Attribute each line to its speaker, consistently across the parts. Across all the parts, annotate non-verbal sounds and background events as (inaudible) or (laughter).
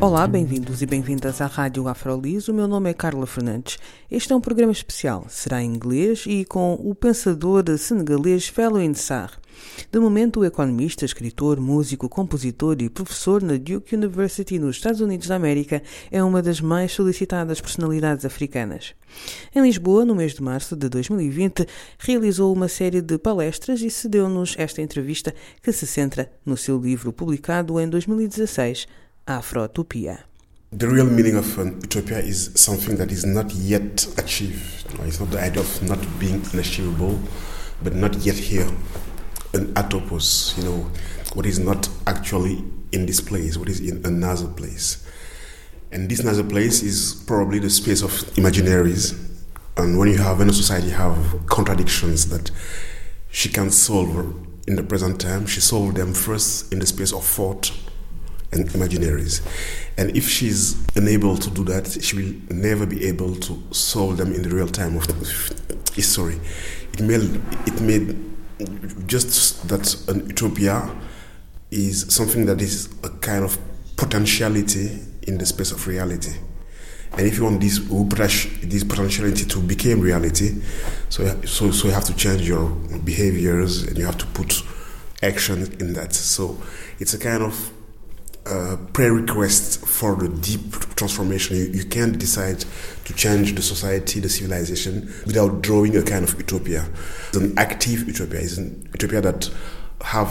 Speaker 1: Olá, bem-vindos e bem-vindas à Rádio Afrolis. O meu nome é Carla Fernandes. Este é um programa especial. Será em inglês e com o pensador senegalês Felwine Sarr. De momento, o economista, escritor, músico, compositor e professor na Duke University nos Estados Unidos da América é uma das mais solicitadas personalidades africanas. Em Lisboa, no mês de março de 2020, realizou uma série de palestras e cedeu-nos esta entrevista que se centra no seu livro publicado em 2016, Afrotopia.
Speaker 2: The real meaning of an utopia is something that is not yet achieved. It's not the idea of not being unachievable, but not yet here. An atopos, you know, what is not actually in this place, what is in another place. And this another place is probably the space of imaginaries. And when you have in a society, have contradictions that she can solve in the present time. She solved them first in the space of thought and imaginaries. And if she's unable to do that, she will never be able to solve them in the real time of history. It made, it made just that an utopia is something that is a kind of potentiality in the space of reality. And if you want this this potentiality to become reality, so so so you have to change your behaviors and you have to put action in that. So it's a kind of uh, requests for the deep transformation. You, you, can't decide to change the society, the civilization, without drawing a kind of utopia. It's an active utopia. It's an utopia that have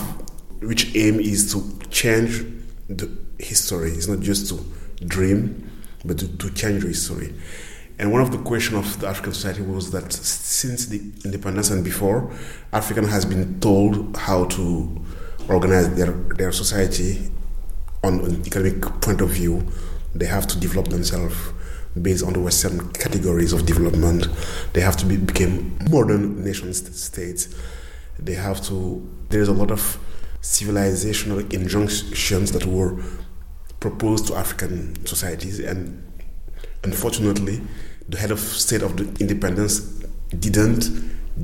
Speaker 2: which aim is to change the history. It's not just to dream, but to, to change the history. And one of the questions of the African society was that since the independence and before, African has been told how to organize their, their society on an economic point of view, they have to develop themselves based on the Western categories of development. They have to be, become modern nation states. They have to. There's a lot of civilizational injunctions that were proposed to African societies, and unfortunately, the head of state of the independence didn't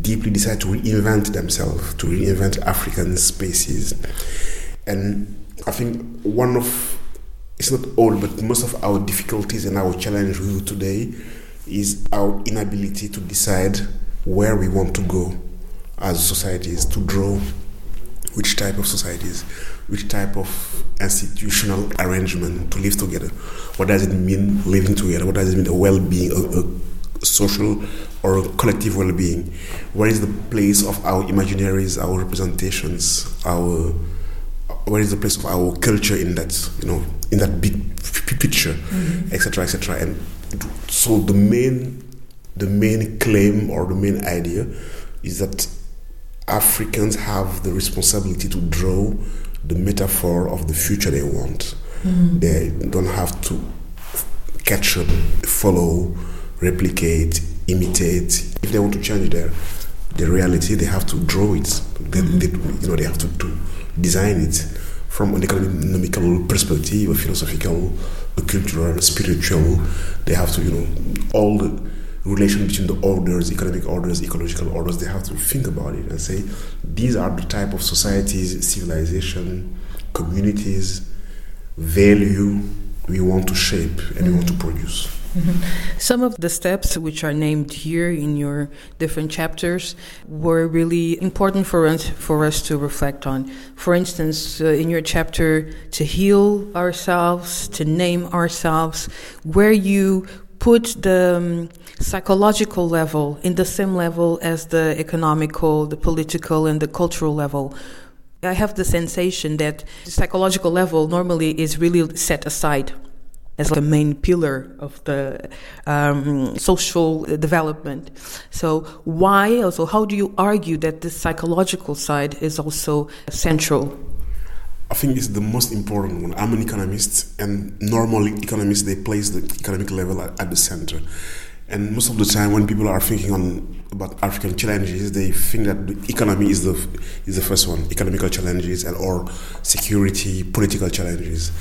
Speaker 2: deeply decide to reinvent themselves, to reinvent African spaces, and I think one of it's not all, but most of our difficulties and our challenge with today is our inability to decide where we want to go as societies, to draw which type of societies, which type of institutional arrangement to live together. What does it mean living together? What does it mean a well-being, a, a social or a collective well-being? Where is the place of our imaginaries, our representations, our where is the place of our culture in that you know in that big picture etc mm-hmm. etc et and so the main the main claim or the main idea is that africans have the responsibility to draw the metaphor of the future they want mm-hmm. they don't have to catch up follow replicate imitate if they want to change their the reality they have to draw it they, mm-hmm. they, you know they have to, to design it from an economical perspective, a philosophical, a cultural, a spiritual. They have to, you know, all the relation between the orders, economic orders, ecological orders, they have to think about it and say, these are the type of societies, civilization, communities, value we want to shape and mm-hmm. we want to produce. (laughs)
Speaker 1: Some of the steps which are named here in your different chapters were really important for us for us to reflect on. For instance, uh, in your chapter to heal ourselves, to name ourselves, where you put the um, psychological level in the same level as the economical, the political, and the cultural level. I have the sensation that the psychological level normally is really set aside as like a main pillar of the um, social development. So why also how do you argue that the psychological side is also central?
Speaker 2: I think it's the most important one. I'm an economist, and normally economists they place the economic level at, at the center. And most of the time, when people are thinking on about African challenges, they think that the economy is the is the first one, economical challenges and or security, political challenges,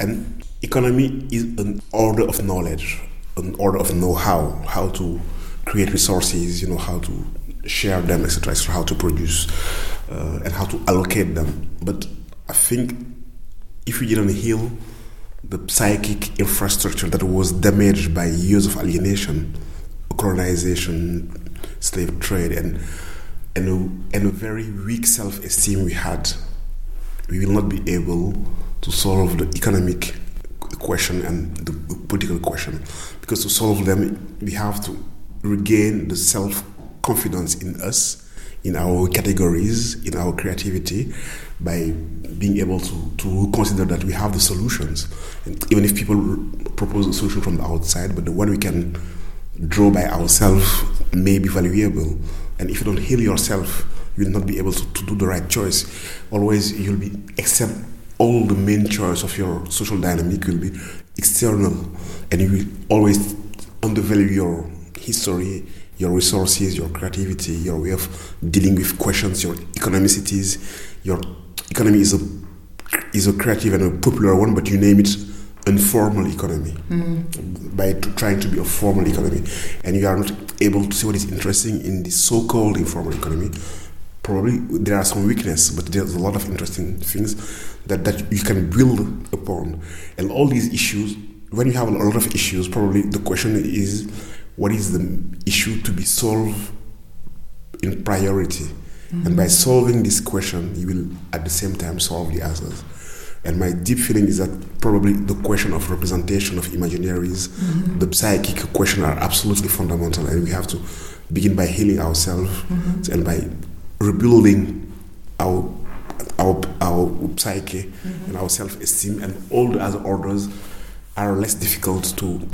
Speaker 2: and economy is an order of knowledge, an order of know-how, how to create resources, you know, how to share them, etc., etc., how to produce uh, and how to allocate them. But I think if we didn't heal the psychic infrastructure that was damaged by years of alienation, colonization, slave trade, and and a, and a very weak self-esteem we had, we will not be able to solve the economic question and the political question. Because to solve them, we have to regain the self confidence in us, in our categories, in our creativity, by being able to, to consider that we have the solutions. And even if people propose a solution from the outside, but the one we can draw by ourselves may be valuable. And if you don't heal yourself, you'll not be able to, to do the right choice. Always you'll be accept all the main choice of your social dynamic will be external and you will always undervalue your history, your resources, your creativity, your way of dealing with questions, your economicities. Your economy is a is a creative and a popular one, but you name it informal economy mm-hmm. by trying to be a formal economy, and you are not able to see what is interesting in the so-called informal economy. Probably there are some weaknesses, but there's a lot of interesting things that, that you can build upon. And all these issues, when you have a lot of issues, probably the question is what is the issue to be solved in priority? Mm-hmm. And by solving this question, you will at the same time solve the others. And my deep feeling is that probably the question of representation of imaginaries, mm-hmm. the psychic question are absolutely fundamental, and we have to begin by healing ourselves mm-hmm. and by rebuilding our our our psyche mm-hmm. and our self esteem, and all the other orders are less difficult to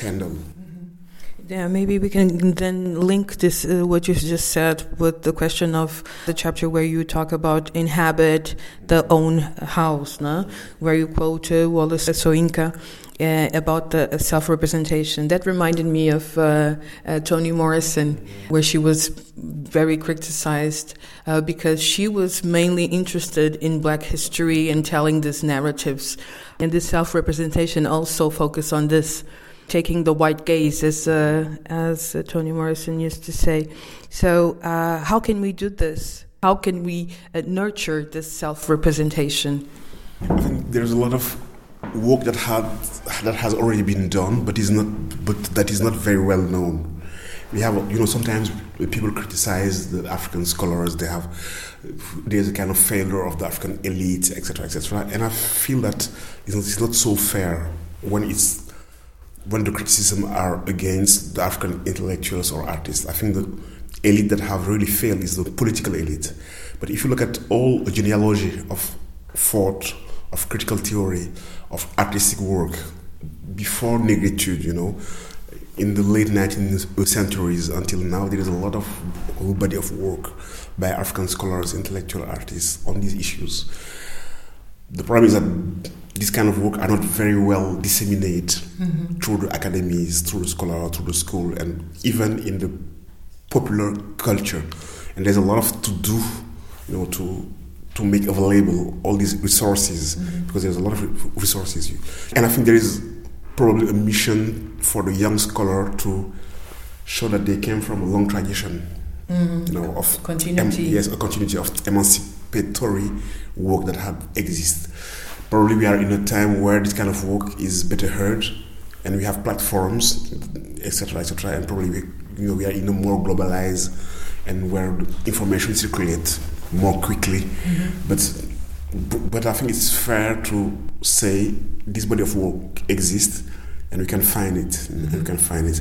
Speaker 2: handle.
Speaker 1: Yeah, maybe we can then link this, uh, what you just said, with the question of the chapter where you talk about inhabit the own house, no? where you quote uh, Wole Soyinka uh, about the self representation. That reminded me of uh, uh, Toni Morrison, where she was very criticized uh, because she was mainly interested in black history and telling these narratives. And this self representation also focused on this taking the white gaze, as uh, as uh, Toni Morrison used to say. So, uh, how can we do this? How can we uh, nurture this self-representation?
Speaker 2: I think there's a lot of work that had that has already been done, but is not but that is not very well known. We have, you know, sometimes people criticize the African scholars. They have there's a kind of failure of the African elite, etc., etc. And I feel that it's not so fair when it's when the criticism are against the African intellectuals or artists. I think the elite that have really failed is the political elite. But if you look at all the genealogy of thought, of critical theory, of artistic work before negritude, you know, in the late 19th centuries until now, there is a lot of whole body of work by African scholars, intellectual artists on these issues. The problem is that this kind of work are not very well disseminated mm-hmm. through the academies, through the scholar, through the school, and even in the popular culture. And there's a lot of to do, you know, to to make available all these resources mm-hmm. because there's a lot of resources. And I think there is probably a mission for the young scholar to show that they came from a long tradition, mm-hmm. you know, of
Speaker 1: continuity.
Speaker 2: Em- yes, a continuity of emancipatory work that had existed probably we are in a time where this kind of work is better heard and we have platforms etc etc and probably we, you know, we are in a more globalized and where information circulates more quickly mm-hmm. but but I think it's fair to say this body of work exists and we can find it mm-hmm. and we can find it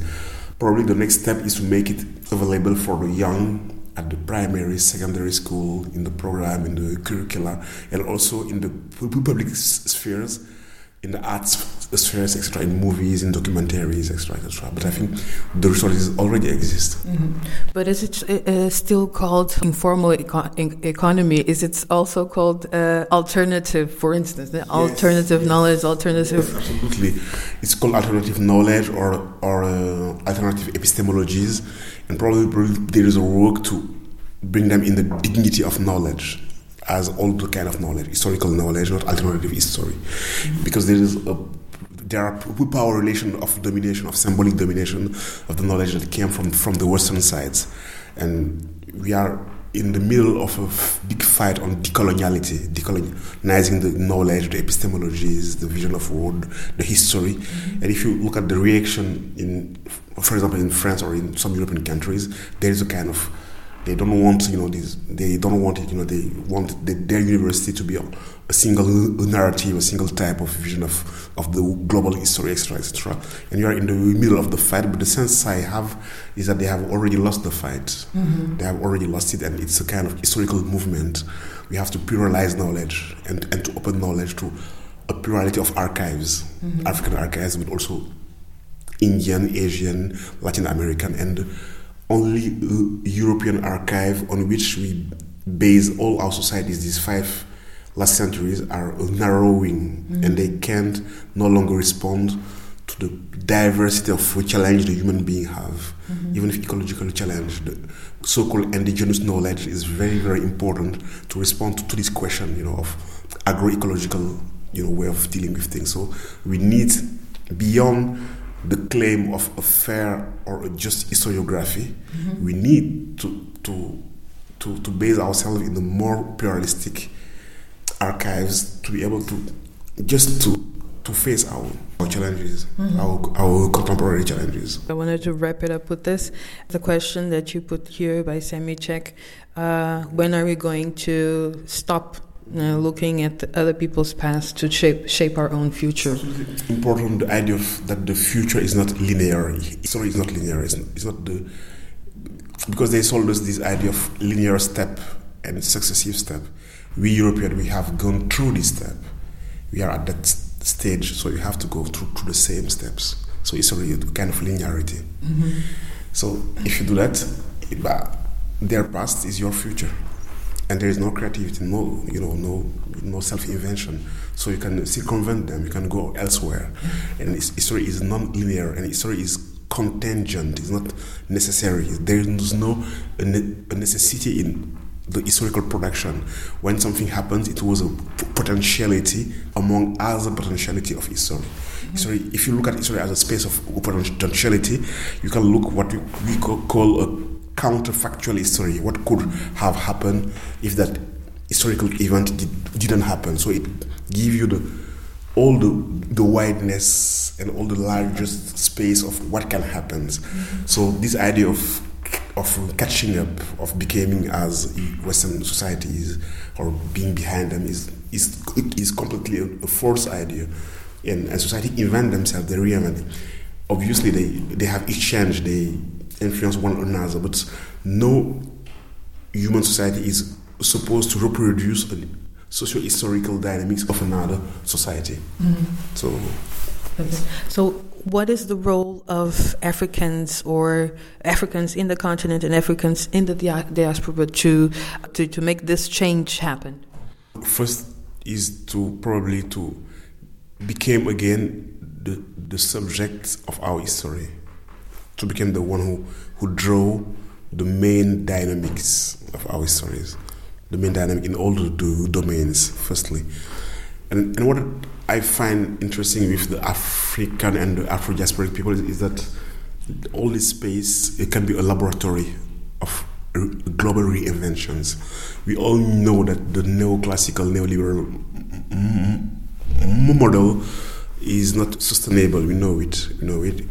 Speaker 2: probably the next step is to make it available for the young at the primary, secondary school, in the program, in the curricula, and also in the public spheres, in the arts spheres, etc., in movies, in documentaries, etc., etc. But I think the resources already exist.
Speaker 1: Mm-hmm. But is it uh, still called informal eco- economy? Is it also called uh, alternative, for instance, yes. alternative yes. knowledge, alternative?
Speaker 2: Yes, absolutely, it's called alternative knowledge or or uh, alternative epistemologies, and probably, probably there is a work to bring them in the dignity of knowledge as all the kind of knowledge, historical knowledge, not alternative history, because there is a there are power relation of domination, of symbolic domination of the knowledge that came from, from the Western sides. And we are in the middle of a big fight on decoloniality, decolonizing the knowledge, the epistemologies, the vision of world, the history. Mm-hmm. And if you look at the reaction in, for example, in France or in some European countries, there is a kind of they don't want you know these they don't want it you know they want the, their university to be a, a, single narrative a single type of vision of of the global history etc etc and you are in the middle of the fight but the sense i have is that they have already lost the fight mm-hmm. they have already lost it and it's a kind of historical movement we have to pluralize knowledge and and to open knowledge to a plurality of archives mm-hmm. african archives but also indian asian latin american and only European archive on which we base all our societies, these five last centuries, are narrowing mm-hmm. and they can't no longer respond to the diversity of challenge the human being have, mm-hmm. even if ecological challenge. The so-called indigenous knowledge is very, very important to respond to, to this question, you know, of agroecological, you know, way of dealing with things. So we need beyond the claim of a fair or a just historiography, mm-hmm. we need to, to, to, to base ourselves in the more pluralistic archives to be able to just to to face our, our challenges, mm-hmm. our, our contemporary challenges.
Speaker 1: I wanted to wrap it up with this. The question that you put here by Sami Check uh, when are we going to stop uh, looking at other people's past to shape shape our own future.
Speaker 2: Important the idea of that the future is not linear. Sorry, it's not linear. It's, it's not the because they sold us this idea of linear step and successive step. We Europeans we have gone through this step. We are at that stage, so you have to go through, through the same steps. So it's a kind of linearity. Mm-hmm. So if you do that, their past is your future and there is no creativity, no you know, no no self-invention. So you can circumvent them. You can go elsewhere, and history is non-linear, and history is contingent. It's not necessary. There is no a, necessity in the historical production. When something happens, it was a potentiality among other potentiality of history. Mm-hmm. History, if you look at history as a space of potentiality, you can look what we, we call a counterfactual history. What could have happened if that historical event did, didn't happen? So it gives you the all the the wideness and all the largest space of what can happen. Mm-hmm. So this idea of of catching up, of becoming as Western societies or being behind them is is is completely a, a false idea. And, and society invent themselves, they reinvent. Obviously, they they have exchanged they influence one another, but no human society is supposed to reproduce a socio-historical dynamics of another society. Mm-hmm. So,
Speaker 1: so what is the role of Africans or Africans in the continent and Africans in the diaspora to, to, to make this change happen?
Speaker 2: First is to probably to become again the, the subject of our history to become the one who, who draw the main dynamics of our stories, the main dynamic in all the, domains, firstly. And, and what I find interesting with the African and the Afro diasporic people is, is that all this space it can be a laboratory of global reinventions. We all know that the neoclassical neoliberal model is not sustainable. We know it. We know it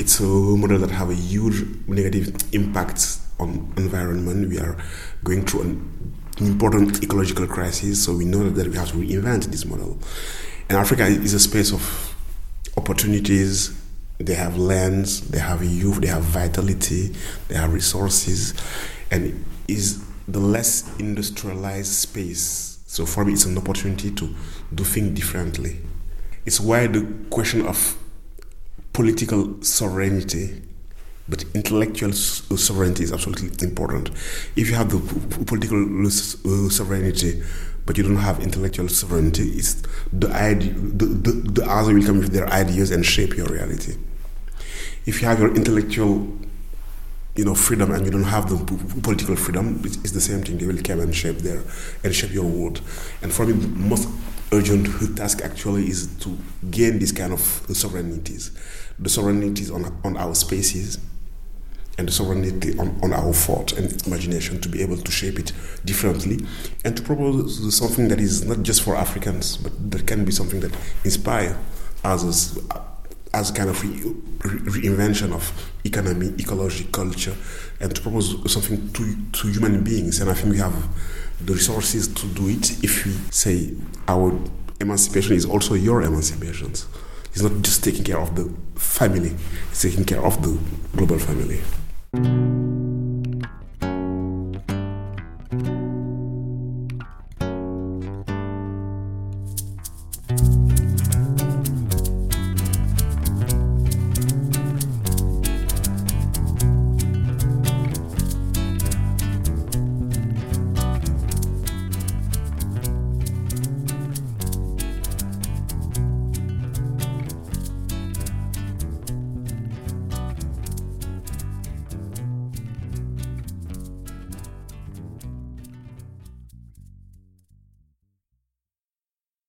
Speaker 2: it's a model that have a huge negative impact on environment. We are going through an important ecological crisis, so we know that we have to reinvent this model. And Africa is a space of opportunities. They have lands, they have youth, they have vitality, they have resources, and is the less industrialized space. So for me, it's an opportunity to do things differently. It's why the question of political sovereignty but intellectual uh, sovereignty is absolutely important. If you have the political uh, sovereignty, but you don't have intellectual sovereignty, it's the, idea, the, the, the other will come with their ideas and shape your reality. If you have your intellectual you know freedom and you don't have the political freedom it's the same thing they will come and shape their and shape your world and for me the most urgent task actually is to gain this kind of sovereignties the sovereignties on, on our spaces and the sovereignty on, on our thought and imagination to be able to shape it differently and to propose something that is not just for Africans, but that can be something that inspire others as a kind of re- re- reinvention of economy, ecology, culture, and to propose something to, to human beings. And I think we have the resources to do it if we say our emancipation is also your emancipation. It's not just taking care of the family, he's taking care of the global family.